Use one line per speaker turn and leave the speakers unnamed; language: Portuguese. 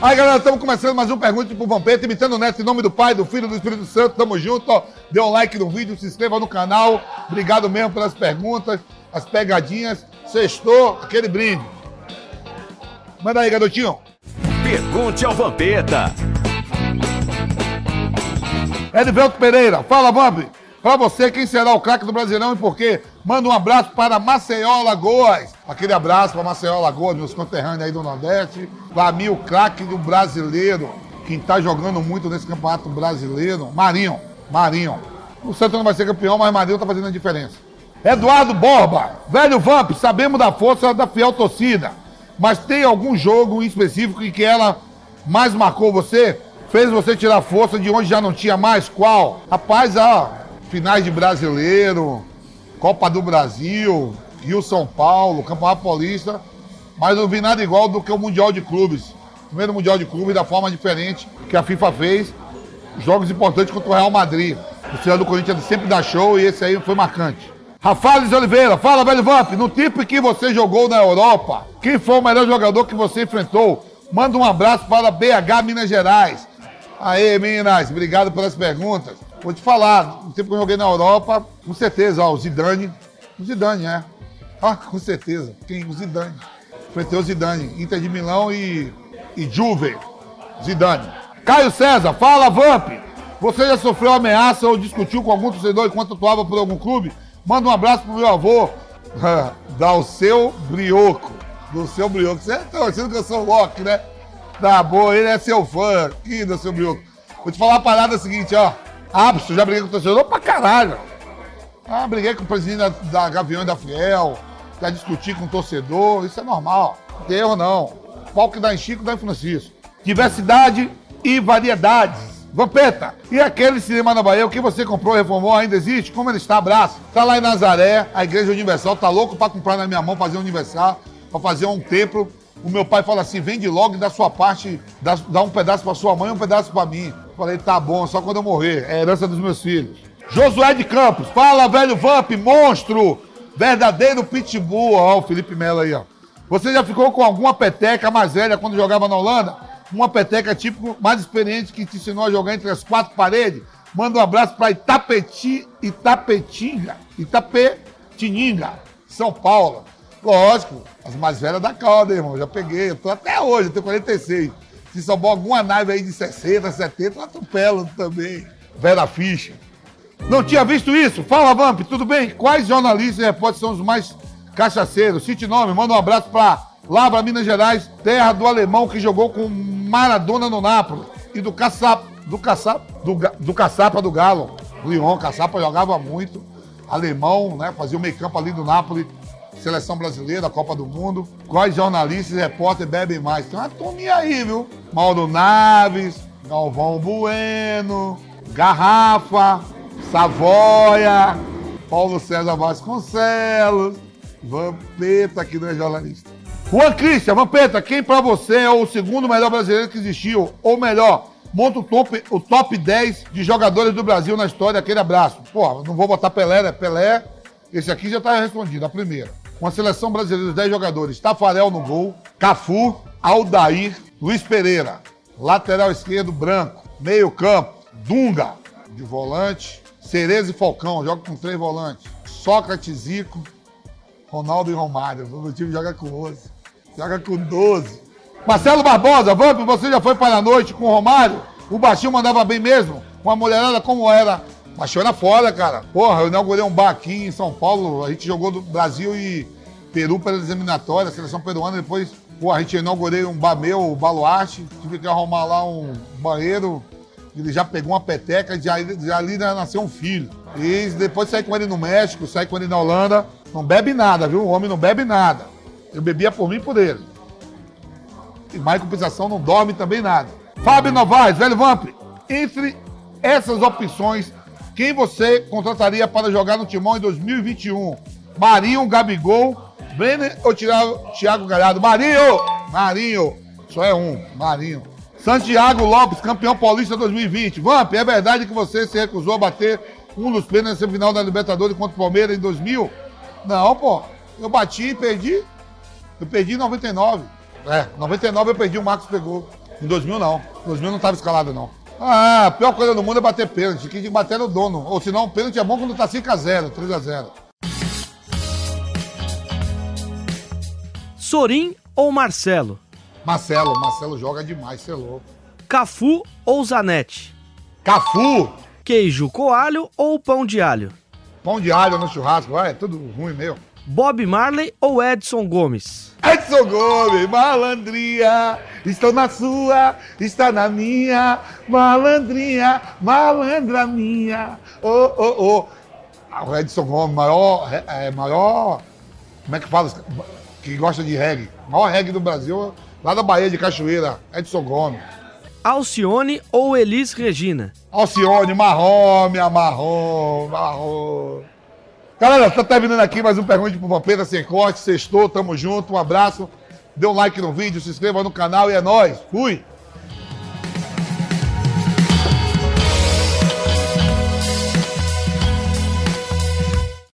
Aí, galera, estamos começando mais um Pergunte pro Vampeta, imitando o Neto em nome do Pai, do Filho e do Espírito Santo. Tamo junto, ó. Dê um like no vídeo, se inscreva no canal. Obrigado mesmo pelas perguntas, as pegadinhas. Sextou, aquele brinde. Manda aí, garotinho.
Pergunte ao Vampeta.
Edvelto Pereira, fala, Vamp. Pra você, quem será o craque do Brasileirão e por quê? Manda um abraço para Maceió Lagoas. Aquele abraço para Maceió Lagoas, meus conterrâneos aí do Nordeste. Pra mim, o craque do brasileiro, quem tá jogando muito nesse campeonato brasileiro, Marinho. Marinho. O Santos não vai ser campeão, mas Marinho tá fazendo a diferença. Eduardo Borba, velho Vamp, sabemos da força da fiel torcida, mas tem algum jogo em específico em que ela mais marcou você? Fez você tirar força de onde já não tinha mais? Qual? Rapaz, ó, finais de brasileiro, Copa do Brasil, Rio São Paulo, Campeonato Paulista, mas não vi nada igual do que o Mundial de Clubes. Primeiro Mundial de Clubes da forma diferente que a FIFA fez. Jogos importantes contra o Real Madrid. O senhor do Corinthians sempre dá show e esse aí foi marcante. Rafael Oliveira, fala, velho Vamp. No tipo que você jogou na Europa, quem foi o melhor jogador que você enfrentou? Manda um abraço para BH Minas Gerais. Aê, Minas, obrigado pelas perguntas. Vou te falar, no tempo que eu joguei na Europa, com certeza, ó, o Zidane. O Zidane, é. Ah, com certeza. Quem? O Zidane. Enfrentei o Zidane, Inter de Milão e, e Juve. Zidane. Caio César, fala, Vamp. Você já sofreu ameaça ou discutiu com algum torcedor enquanto atuava por algum clube? Manda um abraço pro meu avô, da o seu brioco. Do seu brioco. Você tá achando que eu sou Loki, né? Tá bom, ele é seu fã. aqui do seu brioco. Vou te falar uma parada seguinte, ó. Ábito, já briguei com o torcedor pra caralho. Ah, briguei com o presidente da, da Gavião e da Fiel, já discuti com o torcedor, isso é normal. Erro não. Pau que dá em Chico, dá em Francisco. Diversidade e variedades. Vampeta, e aquele cinema na Bahia, o que você comprou, reformou, ainda existe? Como ele está? Abraço. Tá lá em Nazaré, a Igreja Universal, tá louco pra comprar na minha mão, fazer um universal, pra fazer um templo. O meu pai fala assim: vende logo e dá sua parte, dá, dá um pedaço pra sua mãe um pedaço pra mim. Falei, tá bom, só quando eu morrer. É herança dos meus filhos. Josué de Campos, fala, velho Vamp, monstro! Verdadeiro pitbull. Ó, o Felipe Melo aí, ó. Você já ficou com alguma peteca mais velha quando jogava na Holanda? Uma peteca tipo mais experiente que te ensinou a jogar entre as quatro paredes? Manda um abraço pra Itapeti, Itapetinga, Itapetininga, São Paulo. Lógico, as mais velhas da calda, irmão. Já peguei, eu tô até hoje, eu tenho 46. Se souber alguma nave aí de 60, 70, eu atropelo também. Vera Ficha. Não tinha visto isso? Fala, Vamp, tudo bem? Quais jornalistas e repórteres são os mais cachaceiros? Cite nome, manda um abraço pra Lavra, Minas Gerais, terra do alemão que jogou com Maradona no Nápoles e do Caçapa, do Caçapa, do, do Caçapa do Galo. Lyon, Caçapa jogava muito. Alemão, né? Fazia o meio campo ali do Nápoles. Seleção brasileira, Copa do Mundo. Quais jornalistas e repórteres bebem mais? Tem uma turminha aí, viu? Mauro Naves, Galvão Bueno, Garrafa, Savoia, Paulo César Vasconcelos, Vampeta, que não é jornalista. Juan Christian, Vampeta, quem pra você é o segundo melhor brasileiro que existiu? Ou melhor, monta o top, o top 10 de jogadores do Brasil na história, aquele abraço. Pô, não vou botar Pelé, né? Pelé, esse aqui já tá respondido, a primeira. Uma seleção brasileira de 10 jogadores. Tafarel no gol, Cafu, Aldair, Luiz Pereira, lateral esquerdo, Branco, meio campo, Dunga, de volante, Cereza e Falcão, joga com três volantes, Sócrates, Zico, Ronaldo e Romário. O meu time joga com 11, joga com 12. Marcelo Barbosa, Vamp, você já foi para a noite com o Romário? O baixinho mandava bem mesmo? Com a mulherada como era? Baixinho era foda, cara. Porra, eu inaugurei um bar aqui em São Paulo. A gente jogou do Brasil e Peru pela eliminatória, seleção peruana. Depois, pô, a gente inaugurei um bar meu, o Baluarte. Tive que arrumar lá um banheiro. Ele já pegou uma peteca e já, já ali nasceu um filho. E depois saí com ele no México, saí com ele na Holanda. Não bebe nada, viu? O homem não bebe nada. Eu bebia por mim e por ele. E mais compensação, não dorme também nada. Fábio Novaes, velho Vamp, entre essas opções, quem você contrataria para jogar no Timão em 2021? Marinho, Gabigol, Brenner ou Thiago Galhardo? Marinho! Marinho! Só é um, Marinho. Santiago Lopes, campeão paulista 2020. Vamp, é verdade que você se recusou a bater um dos pênaltis na semifinal da Libertadores contra o Palmeiras em 2000? Não, pô. Eu bati e perdi. Eu perdi em 99. É, 99 eu perdi, o Marcos pegou. Em 2000 não. Em 2000 não tava escalado não. Ah, a pior coisa do mundo é bater pênalti. Tem que bater no dono. Ou senão o pênalti é bom quando tá 5x0, 3x0.
Sorin ou Marcelo?
Marcelo, Marcelo joga demais, você é louco.
Cafu ou Zanetti?
Cafu!
Queijo coalho ou pão de alho?
Pão de alho no churrasco, vai, é tudo ruim meu.
Bob Marley ou Edson Gomes?
Edson Gomes, malandrinha, estou na sua, está na minha, malandrinha, malandra minha, ô, ô, ô. Ah, O Edson Gomes, maior, é, maior, como é que fala, que gosta de reggae, maior reggae do Brasil, lá da Bahia de Cachoeira, Edson Gomes.
Alcione ou Elis Regina?
Alcione, marrom, minha marrom, marrom. Galera, tá terminando aqui mais um Pergunte pro Vampeta Sem Corte. Sextou, tamo junto, um abraço. Dê um like no vídeo, se inscreva no canal e é nóis. Fui!